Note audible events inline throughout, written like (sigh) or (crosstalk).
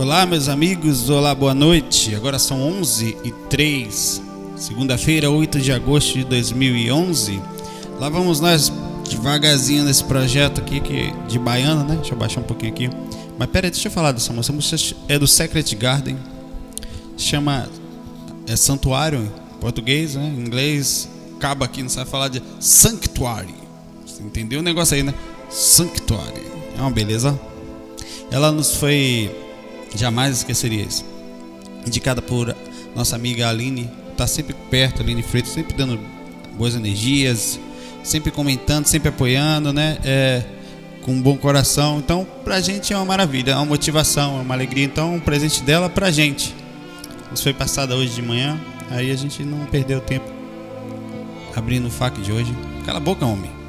Olá, meus amigos, olá, boa noite. Agora são 11 e 3, segunda-feira, 8 de agosto de 2011. Lá vamos nós devagarzinho nesse projeto aqui que de baiano, né? Deixa eu baixar um pouquinho aqui. Mas pera aí, deixa eu falar dessa música. Música é do Secret Garden. Chama é santuário em português, né? Em inglês acaba aqui, não sabe falar de sanctuary. Você entendeu o negócio aí, né? Sanctuary. É uma beleza. Ela nos foi jamais esqueceria isso. Indicada por nossa amiga Aline, tá sempre perto, Aline Freitas, sempre dando boas energias, sempre comentando, sempre apoiando, né? É, com um bom coração. Então, pra gente é uma maravilha, é uma motivação, é uma alegria. Então, um presente dela pra gente. Isso foi passada hoje de manhã, aí a gente não perdeu tempo abrindo o FAQ de hoje. Cala a boca, homem.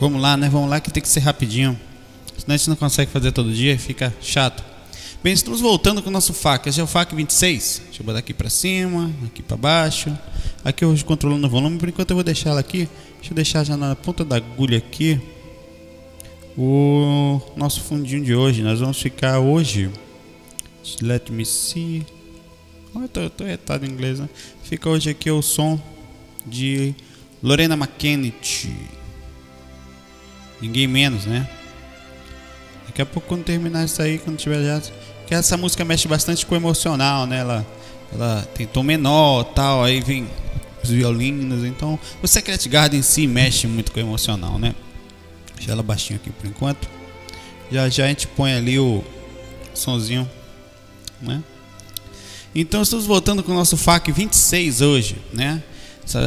Vamos lá, né? Vamos lá que tem que ser rapidinho. Senão a gente não consegue fazer todo dia e fica chato. Bem, estamos voltando com o nosso FAC. Esse é o FAC 26. Deixa eu botar aqui para cima, aqui para baixo. Aqui hoje controlando o volume. Por enquanto eu vou deixar ela aqui. Deixa eu deixar já na ponta da agulha aqui o nosso fundinho de hoje. Nós vamos ficar hoje. Let me see. Oh, eu tô, eu tô retado em inglês, né? Fica hoje aqui o som de Lorena McKennitt. Ninguém menos, né? Daqui a pouco quando terminar isso aí, quando tiver já. Que essa música mexe bastante com o emocional, né? Ela, ela tem tom menor tal, aí vem os violinos. Então, o Secret Garden em si mexe muito com o emocional, né? Deixa ela baixinho aqui por enquanto. Já já a gente põe ali o sonzinho, né? Então estamos voltando com o nosso FAQ 26 hoje, né?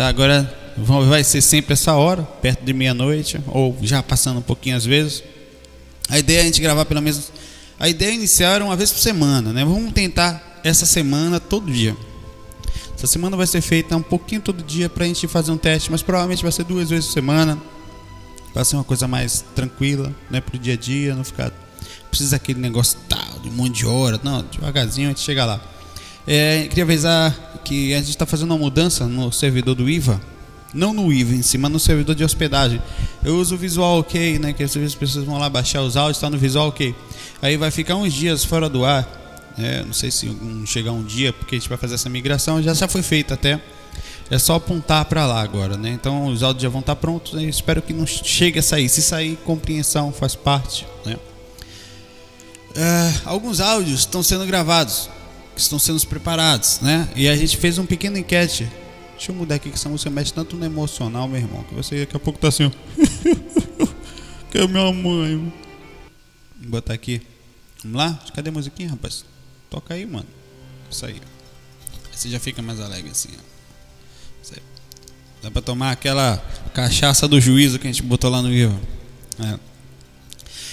Agora vai ser sempre essa hora, perto de meia-noite, ou já passando um pouquinho às vezes. A ideia é a gente gravar pelo menos. A ideia é iniciar uma vez por semana, né? Vamos tentar essa semana todo dia. Essa semana vai ser feita um pouquinho todo dia para a gente fazer um teste, mas provavelmente vai ser duas vezes por semana. Vai ser uma coisa mais tranquila, né? Pro dia a dia, não ficar. Precisa aquele negócio tal, de um monte de hora. Não, devagarzinho a gente chega lá. É, queria avisar que a gente está fazendo uma mudança no servidor do IVA não no IVA em cima, no servidor de hospedagem. Eu uso o Visual OK, né? Que às vezes as pessoas vão lá baixar os áudios, está no Visual OK. Aí vai ficar uns dias fora do ar. É, não sei se um, chegar um dia, porque a gente vai fazer essa migração, já já foi feita até. É só apontar para lá agora, né? Então os áudios já vão estar tá prontos. Né? Espero que não chegue a sair. Se sair, compreensão faz parte, né? É, alguns áudios estão sendo gravados, estão sendo preparados, né? E a gente fez um pequeno enquete Deixa eu mudar aqui que essa música mexe tanto no emocional, meu irmão, que você daqui a pouco tá assim, (laughs) que é minha mãe. Vou botar aqui. Vamos lá? Cadê a musiquinha, rapaz? Toca aí, mano. Isso aí. Aí você já fica mais alegre assim, ó. Dá pra tomar aquela cachaça do juízo que a gente botou lá no livro. É.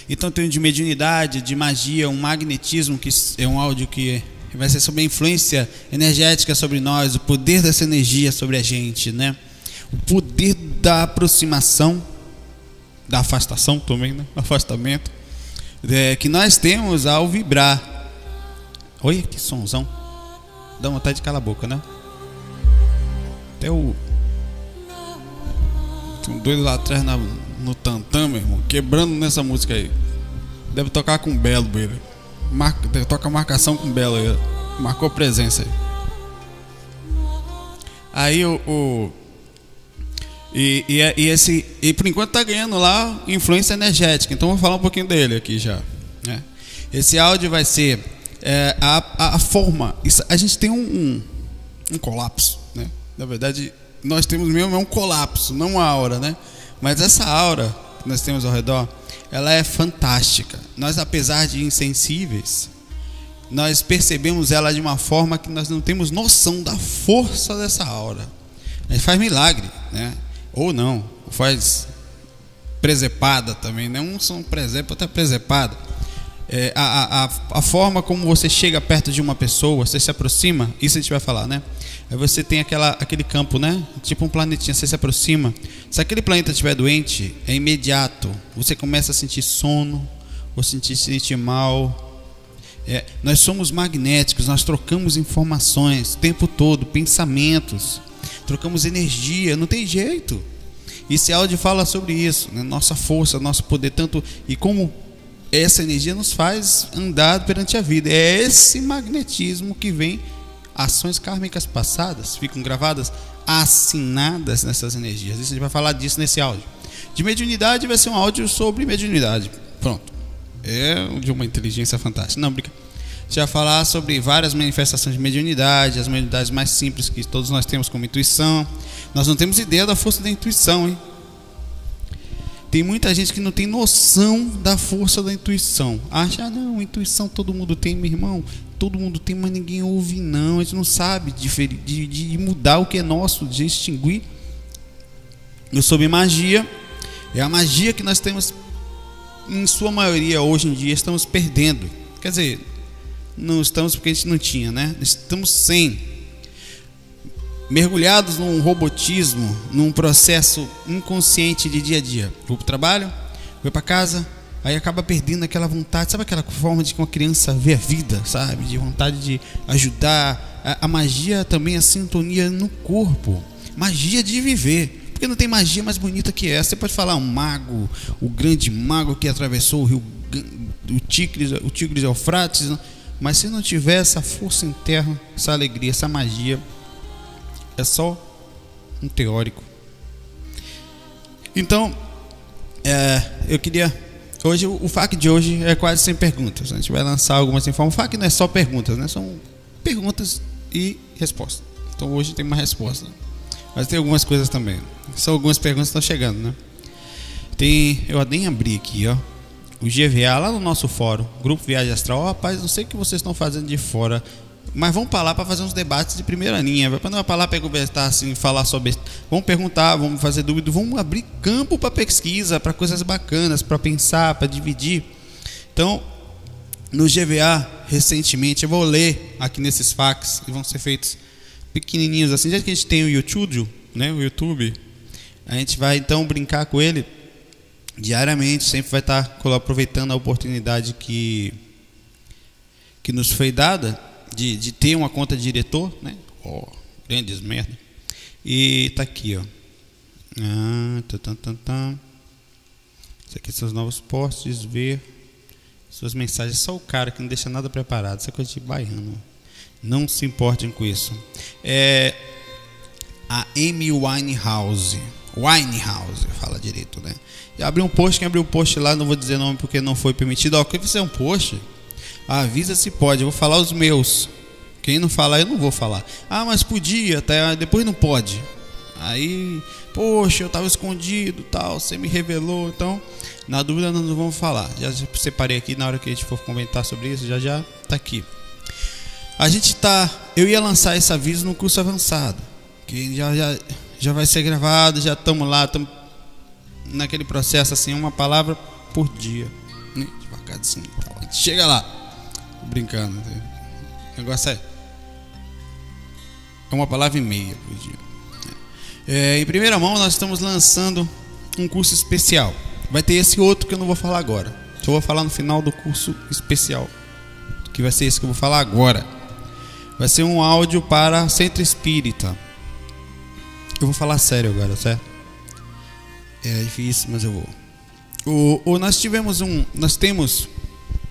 Então tem de mediunidade, de magia, um magnetismo, que é um áudio que vai ser sobre a influência energética sobre nós, o poder dessa energia sobre a gente, né? O poder da aproximação, da afastação também, né? Afastamento, é, que nós temos ao vibrar. Olha que sonzão. Dá vontade de calar a boca, né? Até o. Tem um doido lá atrás na, no tantã, meu irmão, quebrando nessa música aí. Deve tocar com belo, beira marca, toca marcação com Belo aí. Marcou presença aí. Aí o. o e, e, e, esse, e por enquanto tá ganhando lá influência energética. Então vou falar um pouquinho dele aqui já. Né? Esse áudio vai ser é, a, a, a, forma. Isso, a gente tem um, um, um, colapso. Né? Na verdade, nós temos mesmo é um colapso, não uma aura, né? Mas essa aura que nós temos ao redor ela é fantástica. Nós, apesar de insensíveis, nós percebemos ela de uma forma que nós não temos noção da força dessa aura. Ele faz milagre, né? Ou não, faz presepada também, né? Um são presépio, outro é presepada. É, a, a, a forma como você chega perto de uma pessoa, você se aproxima, isso a gente vai falar, né? Aí você tem aquela, aquele campo, né? Tipo um planetinha, você se aproxima. Se aquele planeta estiver doente, é imediato. Você começa a sentir sono, ou sentir, sentir mal. É, nós somos magnéticos, nós trocamos informações o tempo todo, pensamentos, trocamos energia, não tem jeito. Esse áudio fala sobre isso, né? nossa força, nosso poder, tanto e como essa energia nos faz andar perante a vida. É esse magnetismo que vem, ações kármicas passadas ficam gravadas, assinadas nessas energias. Isso a gente vai falar disso nesse áudio. De mediunidade vai ser um áudio sobre mediunidade. Pronto. É de uma inteligência fantástica. Não, brinca. Já falar sobre várias manifestações de mediunidade, as mediunidades mais simples que todos nós temos como intuição. Nós não temos ideia da força da intuição, hein? Tem muita gente que não tem noção da força da intuição. Acha, ah, não, intuição todo mundo tem, meu irmão. Todo mundo tem, mas ninguém ouve, não. A gente não sabe de, de, de mudar o que é nosso, de extinguir. Eu soube magia. É a magia que nós temos, em sua maioria, hoje em dia, estamos perdendo. Quer dizer, não estamos porque a gente não tinha, né? Estamos sem mergulhados num robotismo, num processo inconsciente de dia a dia. Vou para o trabalho, vou para casa, aí acaba perdendo aquela vontade, sabe aquela forma de que uma criança vê a vida, sabe? De vontade de ajudar. A, a magia também a sintonia no corpo, magia de viver. Porque não tem magia mais bonita que essa. Você pode falar um mago, o grande mago que atravessou o rio, o Tigres, o Tigres Eufrates, mas se não tiver essa força interna, essa alegria, essa magia, é só um teórico. Então, é, eu queria. Hoje, o FAQ de hoje é quase sem perguntas. A gente vai lançar algumas informações. O FAQ não é só perguntas, né? São perguntas e respostas. Então, hoje tem uma resposta. Mas tem algumas coisas também. São algumas perguntas que estão chegando, né? Tem. Eu nem abri aqui, ó. O GVA lá no nosso fórum, Grupo Viagem Astral. Oh, rapaz, não sei o que vocês estão fazendo de fora mas vamos para lá para fazer uns debates de primeira linha. Vai para lá para conversar assim, falar sobre, vamos perguntar, vamos fazer dúvida, vamos abrir campo para pesquisa, para coisas bacanas, para pensar, para dividir. Então, no GVA recentemente, eu vou ler aqui nesses fax que vão ser feitos pequenininhos assim, já que a gente tem o YouTube, né, o YouTube, a gente vai então brincar com ele diariamente, sempre vai estar aproveitando a oportunidade que que nos foi dada de, de ter uma conta de diretor, né? Ó, oh, grandes merda. E tá aqui, ó. Ah, tá, tá, tá, tá. Isso aqui são os novos posts, ver suas mensagens. Só o cara que não deixa nada preparado. Isso é coisa de baiano. Não se importem com isso. É a Amy Winehouse. Winehouse, fala direito, né? E abri um post, quem abriu um post lá, não vou dizer nome porque não foi permitido. Ó, que você é um post? Avisa se pode, eu vou falar os meus. Quem não falar, eu não vou falar. Ah, mas podia, até depois não pode. Aí, poxa, eu estava escondido, tal, você me revelou, então, na dúvida não vamos falar. Já separei aqui na hora que a gente for comentar sobre isso, já já tá aqui. A gente tá, eu ia lançar esse aviso no curso avançado, que já já, já vai ser gravado, já estamos lá, estamos naquele processo assim, uma palavra por dia, devagarzinho, tal. chega lá brincando. O negócio é. É uma palavra e meia por dia. É, em primeira mão, nós estamos lançando um curso especial. Vai ter esse outro que eu não vou falar agora. Só vou falar no final do curso especial. Que vai ser esse que eu vou falar agora. Vai ser um áudio para Centro Espírita. Eu vou falar sério agora, certo? É difícil, mas eu vou. O, o, nós tivemos um. Nós temos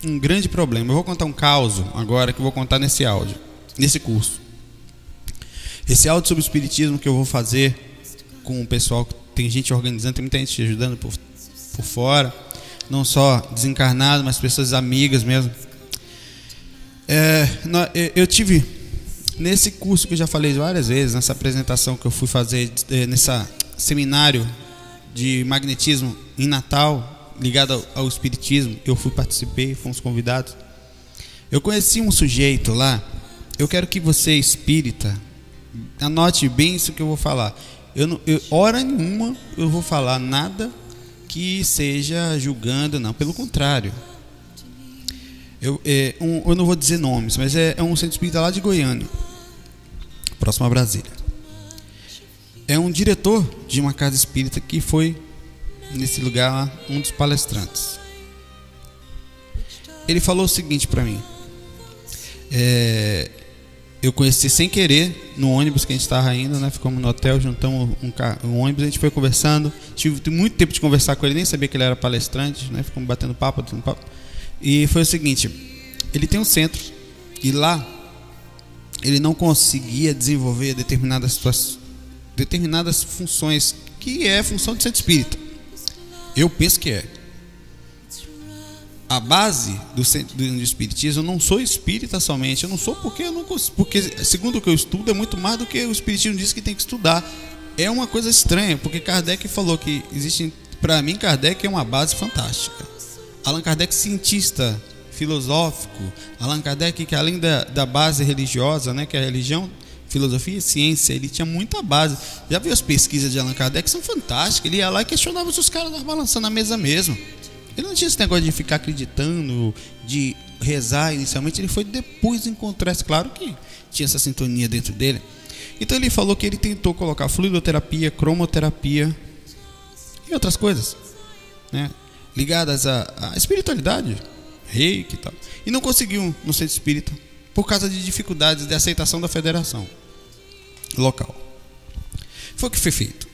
um grande problema. Eu vou contar um caso agora que eu vou contar nesse áudio, nesse curso. Esse áudio sobre o espiritismo que eu vou fazer com o pessoal, tem gente organizando, tem muita gente ajudando por, por fora, não só desencarnado, mas pessoas amigas mesmo. É, eu tive nesse curso que eu já falei várias vezes, nessa apresentação que eu fui fazer, é, nessa seminário de magnetismo em Natal, ligado ao, ao espiritismo, eu fui participei, fomos convidados. Eu conheci um sujeito lá. Eu quero que você espírita anote bem isso que eu vou falar. Eu, não, eu hora nenhuma eu vou falar nada que seja julgando, não. Pelo contrário. Eu, é, um, eu não vou dizer nomes, mas é, é um centro espírita lá de Goiânia, próximo a Brasília. É um diretor de uma casa espírita que foi nesse lugar um dos palestrantes. Ele falou o seguinte para mim: É, eu conheci sem querer no ônibus que a gente estava indo, né? Ficamos no hotel, juntamos um, um, ônibus, a gente foi conversando. Tive muito tempo de conversar com ele, nem sabia que ele era palestrante, né? Ficamos batendo papo, batendo papo. E foi o seguinte: ele tem um centro e lá ele não conseguia desenvolver determinadas determinadas funções que é função de centro espírita. Eu penso que é a base do, do, espiritismo, eu não sou espírita somente, eu não sou porque eu não porque segundo o que eu estudo é muito mais do que o espiritismo diz que tem que estudar. É uma coisa estranha, porque Kardec falou que existe para mim Kardec é uma base fantástica. Allan Kardec cientista, filosófico, Allan Kardec que além da, da base religiosa, né, que é a religião, filosofia e ciência, ele tinha muita base. Já viu as pesquisas de Allan Kardec são fantásticas. Ele ia lá e questionava se os caras estavam balançando a mesa mesmo. Ele não tinha esse negócio de ficar acreditando, de rezar inicialmente. Ele foi depois encontrar, claro que tinha essa sintonia dentro dele. Então ele falou que ele tentou colocar fluidoterapia, cromoterapia e outras coisas, né? Ligadas à, à espiritualidade, reiki e tal. E não conseguiu no centro espírita por causa de dificuldades de aceitação da federação local. Foi o que foi feito.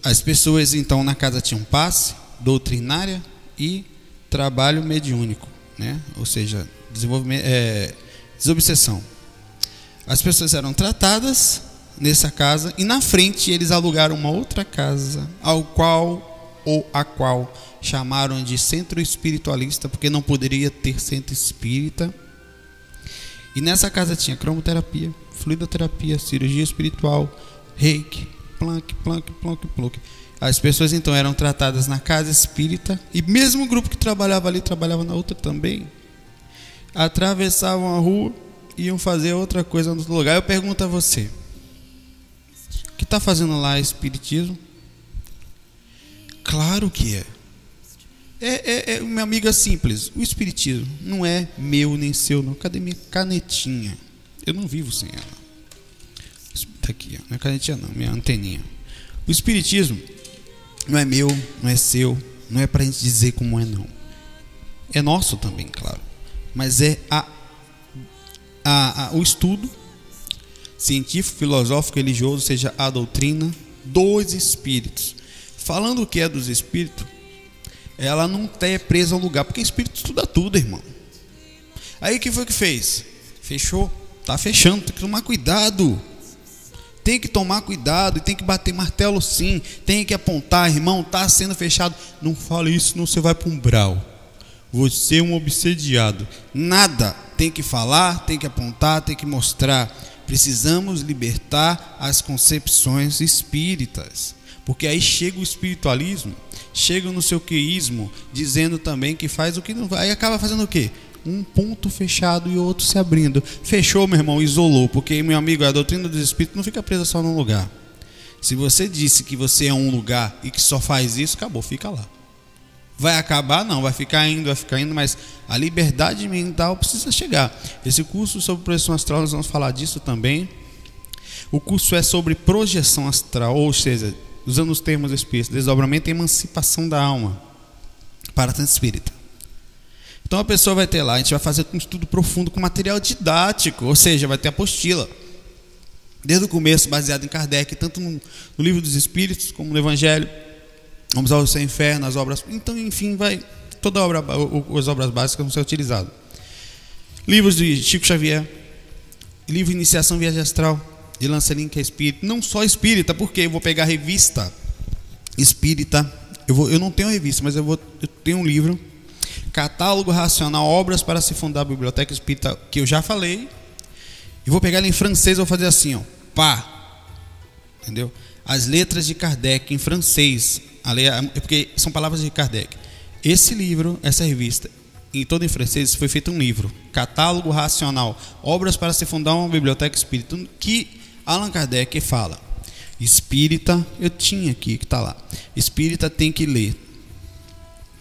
As pessoas então na casa tinham passe doutrinária e trabalho mediúnico, né? ou seja, desenvolvimento, é, desobsessão. As pessoas eram tratadas nessa casa e na frente eles alugaram uma outra casa, ao qual ou a qual chamaram de centro espiritualista, porque não poderia ter centro espírita. E nessa casa tinha cromoterapia, fluidoterapia, cirurgia espiritual, reiki, plank, plank, plank, plank. As pessoas então eram tratadas na casa espírita e mesmo o grupo que trabalhava ali trabalhava na outra também. Atravessavam a rua e iam fazer outra coisa no outro lugar. Eu pergunto a você: o que está fazendo lá espiritismo? Claro que é. É, é, é minha amiga simples. O espiritismo não é meu nem seu, não. Cadê minha canetinha? Eu não vivo sem ela. Está aqui, ó. não é canetinha, não, minha anteninha. O espiritismo não é meu, não é seu, não é para a gente dizer como é, não. É nosso também, claro. Mas é a, a, a, o estudo científico, filosófico, religioso, seja a doutrina dos espíritos. Falando o que é dos espíritos, ela não está presa ao lugar, porque espírito estuda tudo, irmão. Aí o que foi que fez? Fechou. Tá fechando, tem que tomar cuidado. Tem que tomar cuidado e tem que bater martelo sim. Tem que apontar, irmão, está sendo fechado. Não fale isso, senão você vai para um brau. Você é um obsediado. Nada. Tem que falar, tem que apontar, tem que mostrar. Precisamos libertar as concepções espíritas. Porque aí chega o espiritualismo, chega no seu queísmo, dizendo também que faz o que não vai. Aí acaba fazendo o quê? um ponto fechado e outro se abrindo. Fechou, meu irmão, isolou, porque, meu amigo, a doutrina dos espíritos não fica presa só num lugar. Se você disse que você é um lugar e que só faz isso, acabou, fica lá. Vai acabar? Não, vai ficar indo, vai ficar indo, mas a liberdade mental precisa chegar. Esse curso sobre projeção astral, nós vamos falar disso também. O curso é sobre projeção astral, ou seja, usando os termos espíritos, desdobramento e emancipação da alma para tanto espírita. Então a pessoa vai ter lá, a gente vai fazer um estudo profundo com material didático, ou seja, vai ter apostila. Desde o começo, baseado em Kardec, tanto no, no livro dos Espíritos como no Evangelho. Vamos ao sem fé, nas obras. Então, enfim, vai. Toda obra, as obras básicas vão ser utilizadas. Livros de Chico Xavier, livro Iniciação Viagem Astral, de Lancelin, que é espírita. Não só espírita, porque eu vou pegar a revista espírita. Eu, vou, eu não tenho revista, mas eu, vou, eu tenho um livro Catálogo Racional, Obras para se fundar a Biblioteca Espírita, que eu já falei. E vou pegar ele em francês vou fazer assim, ó. Pá. Entendeu? As letras de Kardec em francês. É porque são palavras de Kardec. Esse livro, essa revista, em todo em francês, foi feito um livro. Catálogo Racional, Obras para se fundar uma Biblioteca Espírita, que Allan Kardec fala. Espírita, eu tinha aqui que está lá. Espírita tem que ler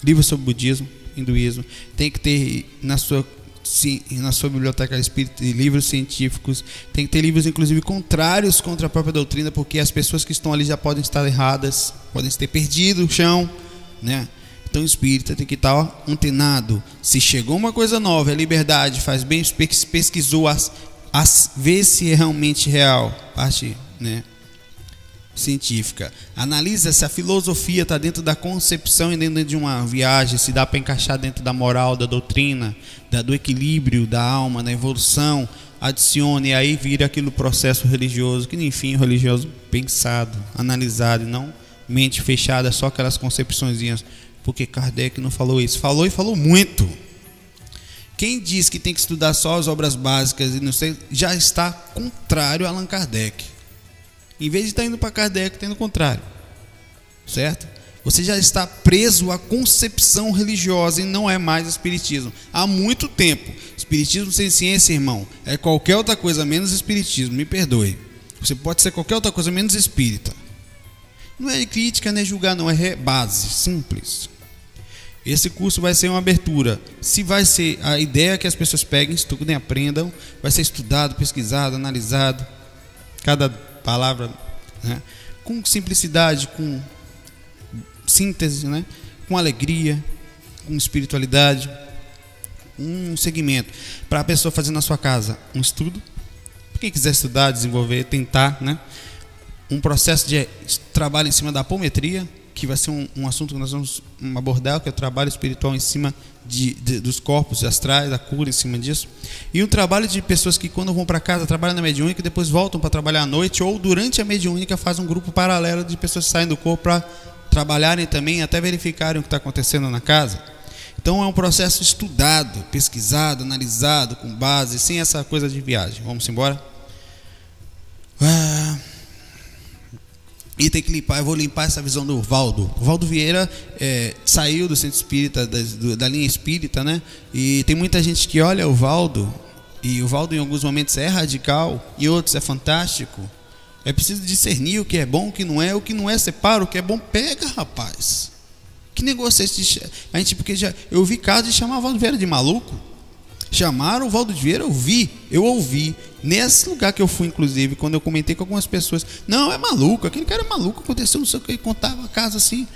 livro sobre budismo, hinduísmo, tem que ter na sua na sua biblioteca espírita livros científicos, tem que ter livros inclusive contrários contra a própria doutrina, porque as pessoas que estão ali já podem estar erradas, podem ter perdido o chão, né? Então o espírita tem que estar ó, antenado. Se chegou uma coisa nova, é liberdade, faz bem, pesquisou, vê se é realmente real. Parte né, científica. Analisa se a filosofia está dentro da concepção e dentro de uma viagem, se dá para encaixar dentro da moral, da doutrina, da, do equilíbrio da alma, da evolução. Adicione, e aí vira aquele processo religioso, que enfim, religioso pensado, analisado, não mente fechada, só aquelas concepções. Porque Kardec não falou isso. Falou e falou muito. Quem diz que tem que estudar só as obras básicas e não sei, já está contrário a Allan Kardec. Em vez de estar indo para Kardec, está indo contrário. Certo? Você já está preso à concepção religiosa e não é mais espiritismo. Há muito tempo. Espiritismo sem ciência, irmão, é qualquer outra coisa menos espiritismo. Me perdoe. Você pode ser qualquer outra coisa menos espírita. Não é crítica, nem é julgar, não. É base, simples. Esse curso vai ser uma abertura. Se vai ser a ideia que as pessoas peguem, estudem, aprendam, vai ser estudado, pesquisado, analisado, cada palavra, né? com simplicidade, com síntese, né? com alegria, com espiritualidade, um segmento para a pessoa fazer na sua casa um estudo. Quem quiser estudar, desenvolver, tentar, né? um processo de trabalho em cima da apometria, que vai ser um, um, assunto que nós vamos abordar, que é o trabalho espiritual em cima de, de, dos corpos astrais, da cura em cima disso. E um trabalho de pessoas que, quando vão para casa, trabalham na mediúnica e depois voltam para trabalhar à noite, ou durante a mediúnica faz um grupo paralelo de pessoas que saem do corpo para trabalharem também, até verificarem o que está acontecendo na casa. Então é um processo estudado, pesquisado, analisado, com base, sem essa coisa de viagem. Vamos embora? Ah. E tem que limpar, eu vou limpar essa visão do Valdo. O Valdo Vieira é, saiu do centro espírita, da, da, linha espírita, né? E tem muita gente que olha o Valdo, e o Valdo em alguns momentos é radical, e outros é fantástico. É preciso discernir o que é bom, o que não é, o que não é, separa, o que é bom, pega, rapaz. Que negócio é esse? A gente, porque já, eu vi casos de chamar o Valdo Vieira de maluco. Chamaram o Valdo Vieira, eu vi, eu ouvi. Nesse lugar que eu fui, inclusive, quando eu comentei com algumas pessoas, não, é maluco, aquele cara é maluco, aconteceu não sei o que, contava a casa assim.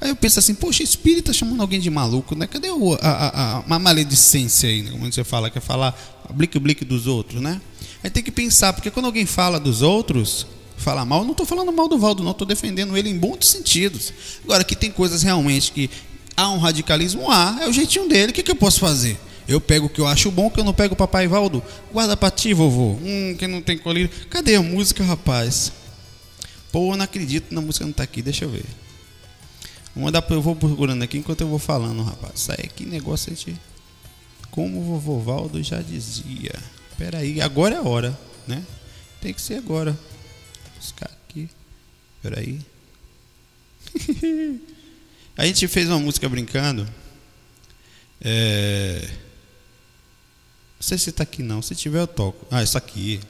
Aí eu penso assim, poxa, espírita chamando alguém de maluco, né? Cadê o, a, a, a, uma maledicência aí, né? como você fala, quer falar blique-blique dos outros, né? Aí tem que pensar, porque quando alguém fala dos outros, fala mal, não estou falando mal do Valdo, não, estou defendendo ele em bons sentidos. Agora, que tem coisas realmente que há um radicalismo, há, é o jeitinho dele, o que, que eu posso fazer? Eu pego o que eu acho bom, que eu não pego o papai Valdo. Guarda pra ti, vovô. Hum, que não tem colírio. Cadê a música, rapaz? Pô, eu não acredito na música não tá aqui, deixa eu ver. Vou mandar, eu vou procurando aqui enquanto eu vou falando, rapaz. Aí, que negócio é de... Como o vovô Valdo já dizia. Pera aí, agora é a hora, né? Tem que ser agora. Vou buscar aqui. Pera aí. (laughs) a gente fez uma música brincando. É... Não sei se está aqui não. Se tiver, eu toco. Ah, isso aqui.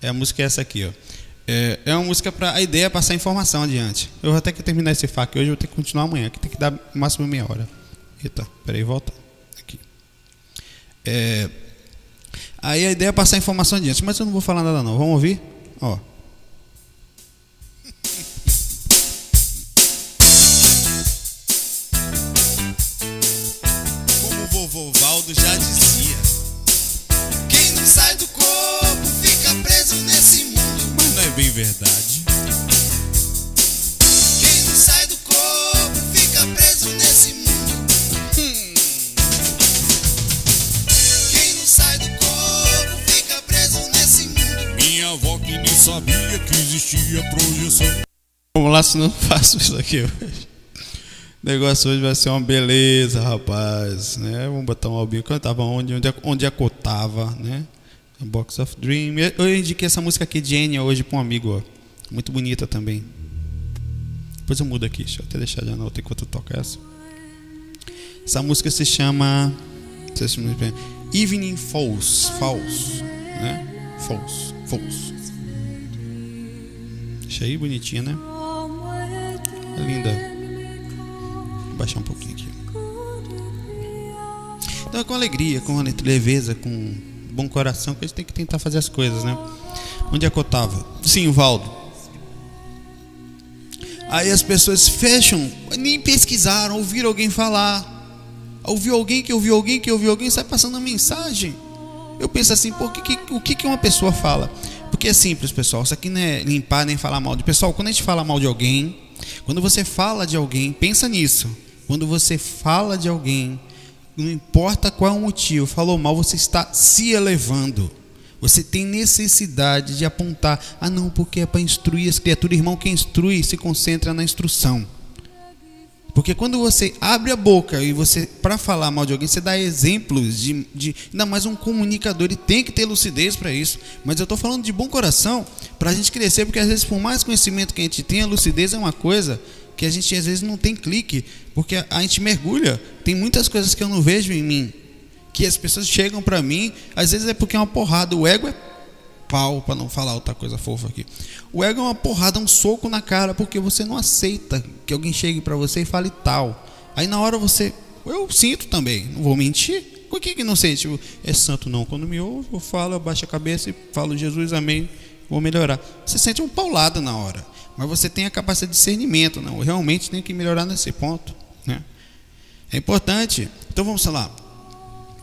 É, a música é essa aqui, ó. É, é uma música para. A ideia é passar informação adiante. Eu vou ter que terminar esse FAQ hoje, eu vou ter que continuar amanhã, que tem que dar no máximo meia hora. Eita, peraí, volta. Aqui. É, aí a ideia é passar informação adiante, mas eu não vou falar nada não. Vamos ouvir? Ó. Vamos lá, se não (laughs) faço isso aqui hoje. O negócio hoje vai ser uma beleza, rapaz. Né? Vamos botar um albinho. Cantava onde, onde, onde acotava, né? A Box of Dream. Eu indiquei essa música aqui de Enya hoje para um amigo, ó. Muito bonita também. Depois eu mudo aqui, deixa eu até deixar de nota enquanto eu toco essa. Essa música se chama Evening Falls, Falls, né? Falls, Falls. Aí bonitinha, né? É linda. Vou baixar um pouquinho aqui. Então é com alegria, com leveza, com bom coração que a gente tem que tentar fazer as coisas, né? Onde é que eu tava? Sim, Valdo. Aí as pessoas fecham, nem pesquisaram, ouviram alguém falar. Ouviu alguém que ouviu alguém que ouviu alguém, sai passando a mensagem. Eu penso assim, por que, que, o que, que uma pessoa fala? Porque é simples, pessoal. Isso aqui não é limpar nem falar mal de pessoal. Quando a gente fala mal de alguém, quando você fala de alguém, pensa nisso. Quando você fala de alguém, não importa qual é o motivo, falou mal, você está se elevando. Você tem necessidade de apontar, ah não, porque é para instruir as criaturas, irmão, quem instrui se concentra na instrução. Porque quando você abre a boca e você, para falar mal de alguém, você dá exemplos de, de. Ainda mais um comunicador, ele tem que ter lucidez para isso. Mas eu estou falando de bom coração, para a gente crescer, porque às vezes, por mais conhecimento que a gente tenha, a lucidez é uma coisa que a gente às vezes não tem clique, porque a, a gente mergulha. Tem muitas coisas que eu não vejo em mim, que as pessoas chegam para mim, às vezes é porque é uma porrada. O ego é pau, para não falar outra coisa fofa aqui. O ego é uma porrada, um soco na cara, porque você não aceita que alguém chegue para você e fale tal. Aí na hora você, eu sinto também, não vou mentir. Por que, que não sente? É santo não. Quando me ouve, eu falo, eu baixo a cabeça e falo Jesus, amém, vou melhorar. Você sente um paulado na hora, mas você tem a capacidade de discernimento, não? Eu realmente tenho que melhorar nesse ponto, né? É importante. Então vamos lá.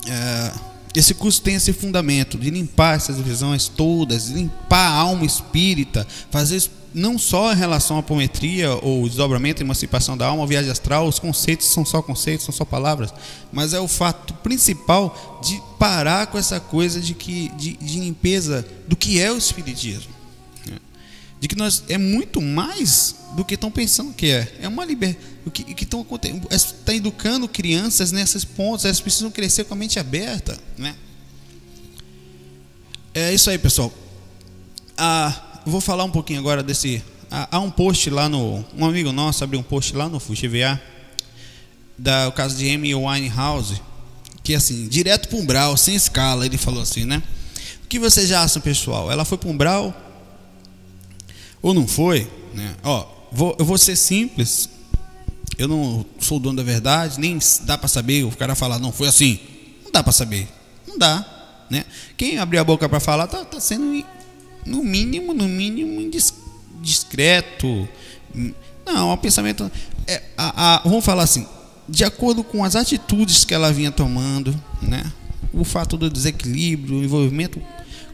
É, esse curso tem esse fundamento de limpar essas visões todas, limpar a alma espírita, fazer não só em relação à apometria ou desdobramento, emancipação da alma, viagem astral, os conceitos são só conceitos, são só palavras, mas é o fato principal de parar com essa coisa de que de, de limpeza do que é o espiritismo de que nós é muito mais do que estão pensando que é. É uma liberdade. O que estão acontecendo? Está educando crianças nesses pontos. Elas precisam crescer com a mente aberta, né? É isso aí, pessoal. Ah, vou falar um pouquinho agora desse. Ah, há um post lá no. Um amigo nosso abriu um post lá no FUGVA da o caso de Amy Winehouse, que assim, direto para um brau, sem escala, ele falou assim, né? O que vocês acham, pessoal? Ela foi para um brau ou não foi, né? Ó, vou, eu vou ser simples. Eu não sou o dono da verdade, nem dá para saber. O cara falar, não foi assim. Não dá para saber. Não dá, né? Quem abrir a boca para falar tá, tá sendo no mínimo, no mínimo discreto. Não, o pensamento é, a, a, vamos falar assim, de acordo com as atitudes que ela vinha tomando, né? O fato do desequilíbrio, o envolvimento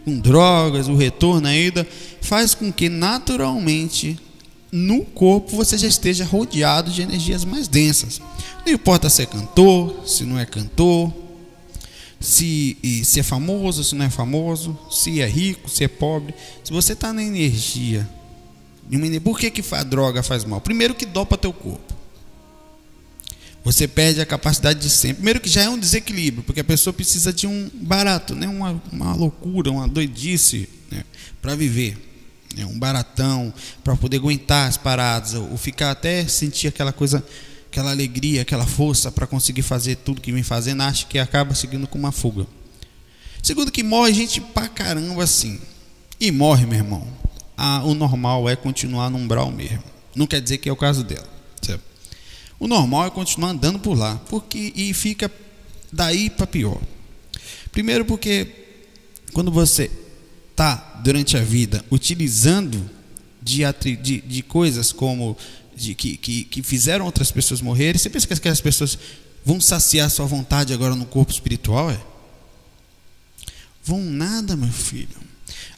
com drogas, o retorno ainda, faz com que naturalmente no corpo você já esteja rodeado de energias mais densas. Não importa se é cantor, se não é cantor, se, se é famoso, se não é famoso, se é rico, se é pobre. Se você está na energia, por que, que a droga faz mal? Primeiro que dopa teu corpo. Você perde a capacidade de ser. Primeiro que já é um desequilíbrio, porque a pessoa precisa de um barato, né? uma, uma loucura, uma doidice né? para viver. Né? Um baratão, para poder aguentar as paradas, ou ficar até sentir aquela coisa, aquela alegria, aquela força para conseguir fazer tudo que vem fazendo, acha que acaba seguindo com uma fuga. Segundo que morre gente pra caramba assim. E morre, meu irmão. Ah, o normal é continuar no umbral mesmo. Não quer dizer que é o caso dela. O normal é continuar andando por lá, porque e fica daí para pior. Primeiro porque quando você está durante a vida utilizando de, de, de coisas como de, que, que, que fizeram outras pessoas morrerem, você pensa que aquelas pessoas vão saciar sua vontade agora no corpo espiritual? É? Vão nada, meu filho.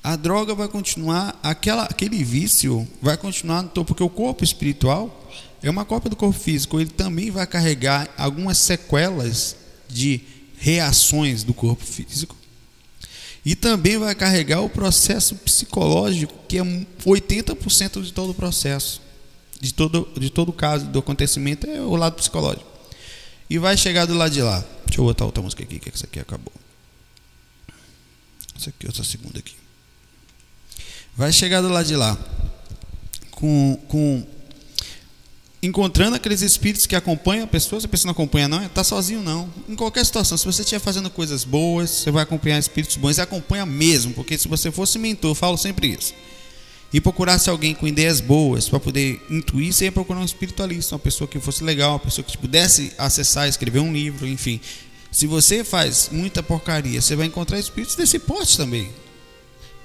A droga vai continuar, aquela, aquele vício vai continuar no topo, porque o corpo espiritual é uma cópia do corpo físico, ele também vai carregar algumas sequelas de reações do corpo físico. E também vai carregar o processo psicológico, que é 80% de todo o processo, de todo, de todo o caso do acontecimento, é o lado psicológico. E vai chegar do lado de lá. Deixa eu botar outra música aqui, que essa aqui acabou. Essa aqui, essa segunda aqui. Vai chegar do lado de lá com, com encontrando aqueles espíritos que acompanham a pessoa, se a pessoa não acompanha não, está sozinho não. Em qualquer situação, se você estiver fazendo coisas boas, você vai acompanhar espíritos bons, e acompanha mesmo, porque se você fosse mentor, eu falo sempre isso. E procurasse alguém com ideias boas para poder intuir, você ia procurar um espiritualista, uma pessoa que fosse legal, uma pessoa que pudesse acessar, escrever um livro, enfim. Se você faz muita porcaria, você vai encontrar espíritos desse porte também.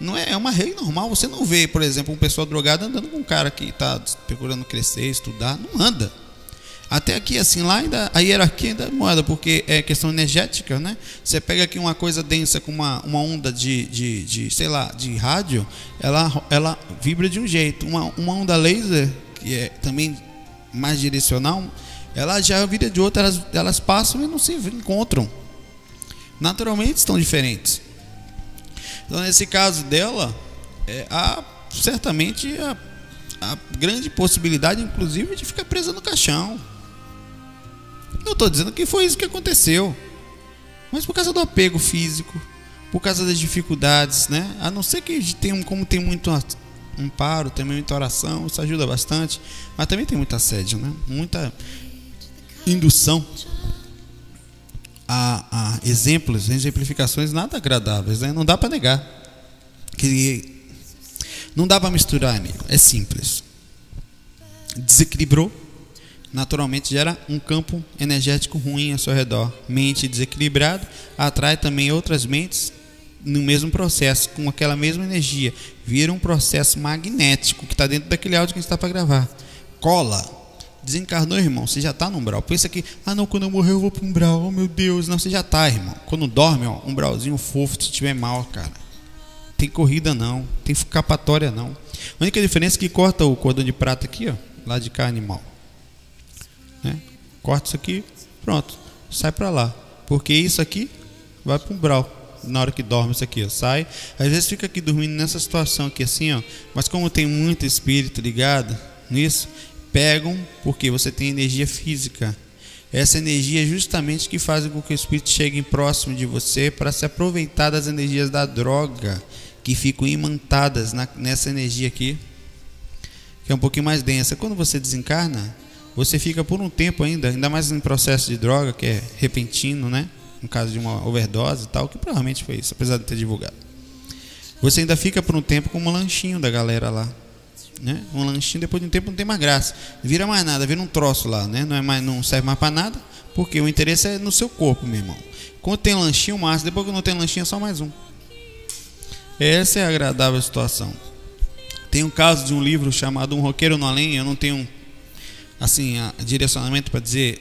Não é, é uma rei normal. Você não vê, por exemplo, um pessoal drogado andando com um cara que está procurando crescer, estudar. Não anda. Até aqui, assim, lá ainda a hierarquia ainda muda, porque é questão energética, né? Você pega aqui uma coisa densa com uma, uma onda de, de, de, sei lá, de rádio, ela, ela vibra de um jeito. Uma, uma onda laser, que é também mais direcional, ela já vira de outra, elas, elas passam e não se encontram. Naturalmente estão diferentes. Então, nesse caso dela, é, há certamente a, a grande possibilidade, inclusive, de ficar presa no caixão. Não estou dizendo que foi isso que aconteceu, mas por causa do apego físico, por causa das dificuldades, né? A não ser que tem um, como tem muito amparo, tem muita oração, isso ajuda bastante, mas também tem muita assédio, né? Muita indução a, a exemplos, exemplificações nada agradáveis, né? Não dá para negar que não dá para misturar, amigo. É simples. Desequilibrou naturalmente gera um campo energético ruim ao seu redor. Mente desequilibrada atrai também outras mentes no mesmo processo, com aquela mesma energia. Vira um processo magnético que está dentro daquele áudio que a gente está para gravar. Cola. Desencarnou, irmão. Você já está no umbral. Pensa que, ah, não, quando eu morrer eu vou para umbral. Oh, meu Deus. Não, você já está, irmão. Quando dorme, ó, umbralzinho fofo, se tiver mal, cara. Tem corrida não. Tem escapatória não. A única diferença é que corta o cordão de prata aqui, ó, lá de cá animal. Né? Corta isso aqui, pronto, sai para lá. Porque isso aqui vai para um brau. Na hora que dorme, isso aqui ó, sai. Às vezes fica aqui dormindo nessa situação aqui assim, ó. Mas como tem muito espírito ligado nisso, pegam porque você tem energia física. Essa energia é justamente que faz com que o espírito chegue próximo de você para se aproveitar das energias da droga que ficam imantadas na, nessa energia aqui, que é um pouquinho mais densa. Quando você desencarna, você fica por um tempo ainda, ainda mais em processo de droga, que é repentino, né? No caso de uma overdose e tal, que provavelmente foi isso, apesar de ter divulgado. Você ainda fica por um tempo com um lanchinho da galera lá. Né? Um lanchinho, depois de um tempo não tem mais graça. Vira mais nada, vira um troço lá, né? Não, é mais, não serve mais para nada, porque o interesse é no seu corpo, meu irmão. Quando tem lanchinho, massa, depois que não tem lanchinho, é só mais um. Essa é a agradável situação. Tem um caso de um livro chamado Um Roqueiro no Além, eu não tenho assim, direcionamento para dizer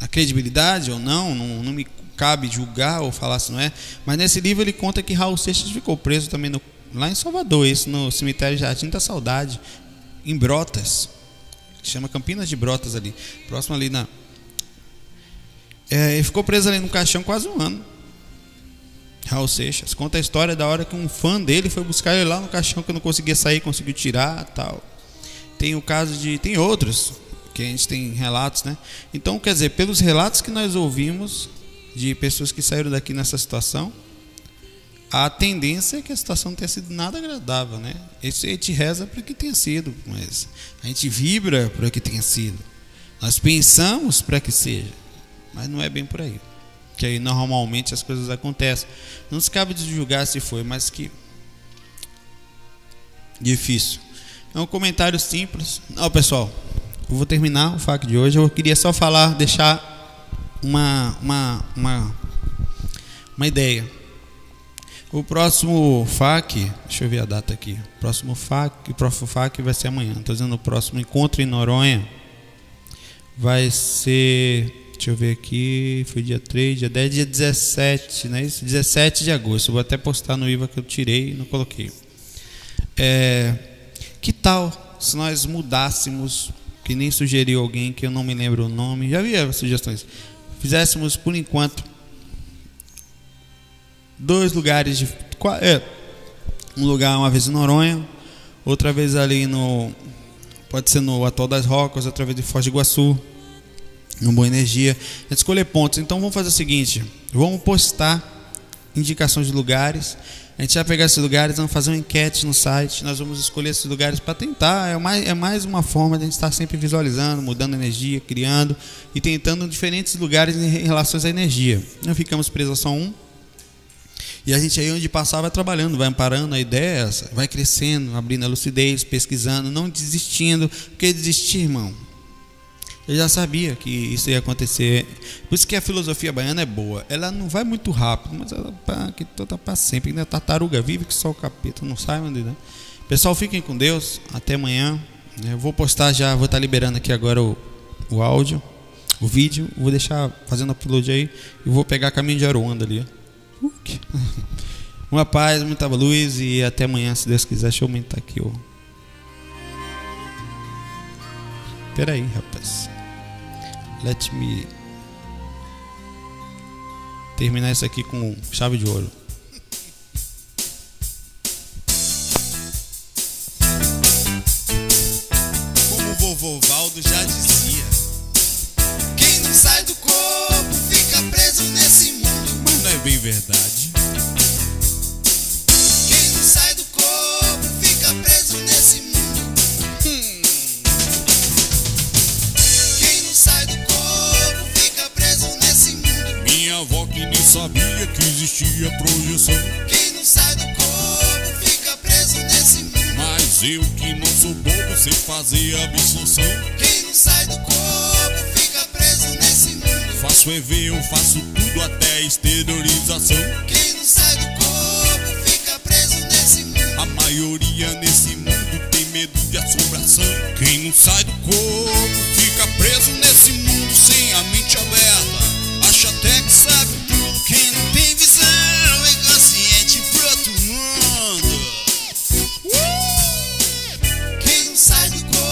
a credibilidade ou não, não, não me cabe julgar ou falar se não é, mas nesse livro ele conta que Raul Seixas ficou preso também no, lá em Salvador, isso no cemitério Jardim da Saudade, em Brotas, chama Campinas de Brotas ali, próximo ali na. É, ele ficou preso ali no caixão quase um ano. Raul Seixas conta a história da hora que um fã dele foi buscar ele lá no caixão que não conseguia sair, conseguiu tirar, tal. Tem o caso de tem outros que a gente tem relatos, né? Então, quer dizer, pelos relatos que nós ouvimos de pessoas que saíram daqui nessa situação, a tendência é que a situação não tenha sido nada agradável, né? Isso a gente reza para que tenha sido, mas a gente vibra para que tenha sido. Nós pensamos para que seja, mas não é bem por aí. Que aí normalmente as coisas acontecem. Não se cabe de julgar se foi, mas que difícil. É um comentário simples. Não, pessoal, eu vou terminar o FAQ de hoje. Eu queria só falar, deixar uma, uma, uma, uma ideia. O próximo FAQ, deixa eu ver a data aqui. O próximo FAQ, o próximo FAQ vai ser amanhã. Estou dizendo o próximo encontro em Noronha vai ser. Deixa eu ver aqui. Foi dia 3, dia 10, dia 17, não é isso? 17 de agosto. Vou até postar no IVA que eu tirei e não coloquei. É, que tal se nós mudássemos que nem sugeriu alguém que eu não me lembro o nome. Já vi as sugestões. Fizéssemos por enquanto dois lugares de é, um lugar uma vez em Noronha, outra vez ali no pode ser no Atol das Rocas, outra vez em Foz do Iguaçu, no Boa Energia. A gente escolher pontos. Então vamos fazer o seguinte, vamos postar indicações de lugares a gente vai pegar esses lugares, vamos fazer uma enquete no site, nós vamos escolher esses lugares para tentar. É mais, é mais uma forma de a gente estar sempre visualizando, mudando energia, criando e tentando diferentes lugares em relação à energia. Não ficamos presos a só um. E a gente aí onde passar vai trabalhando, vai amparando a ideia, vai crescendo, abrindo a lucidez, pesquisando, não desistindo. Porque desistir, irmão, Eu já sabia que isso ia acontecer. Por isso que a filosofia baiana é boa. Ela não vai muito rápido, mas ela pá, que toda para sempre. Ainda tartaruga vive que só o capeta não sai, onde, né? Pessoal, fiquem com Deus. Até amanhã. Eu vou postar já, vou estar liberando aqui agora o, o áudio, o vídeo. Vou deixar fazendo upload aí. E vou pegar caminho de Aruanda ali. Que- (laughs) Uma paz, muita luz e até amanhã, se Deus quiser. Deixa eu aumentar aqui, ó. Pera aí, rapaz. Let me terminar isso aqui com chave de ouro. Como (laughs) o vovô Valdo já dizia. Verdade. Quem não sai do corpo fica preso nesse mundo. Hum. Quem não sai do corpo fica preso nesse mundo. Minha avó que nem sabia que existia projeção. Quem não sai do corpo fica preso nesse mundo. Mas eu que não sou bobo sei fazer absorção. Quem não sai do corpo Faço envio, faço tudo até esterilização. Quem não sai do corpo fica preso nesse mundo. A maioria nesse mundo tem medo de assombração. Quem não sai do corpo fica preso nesse mundo sem a mente aberta. Acha até que sabe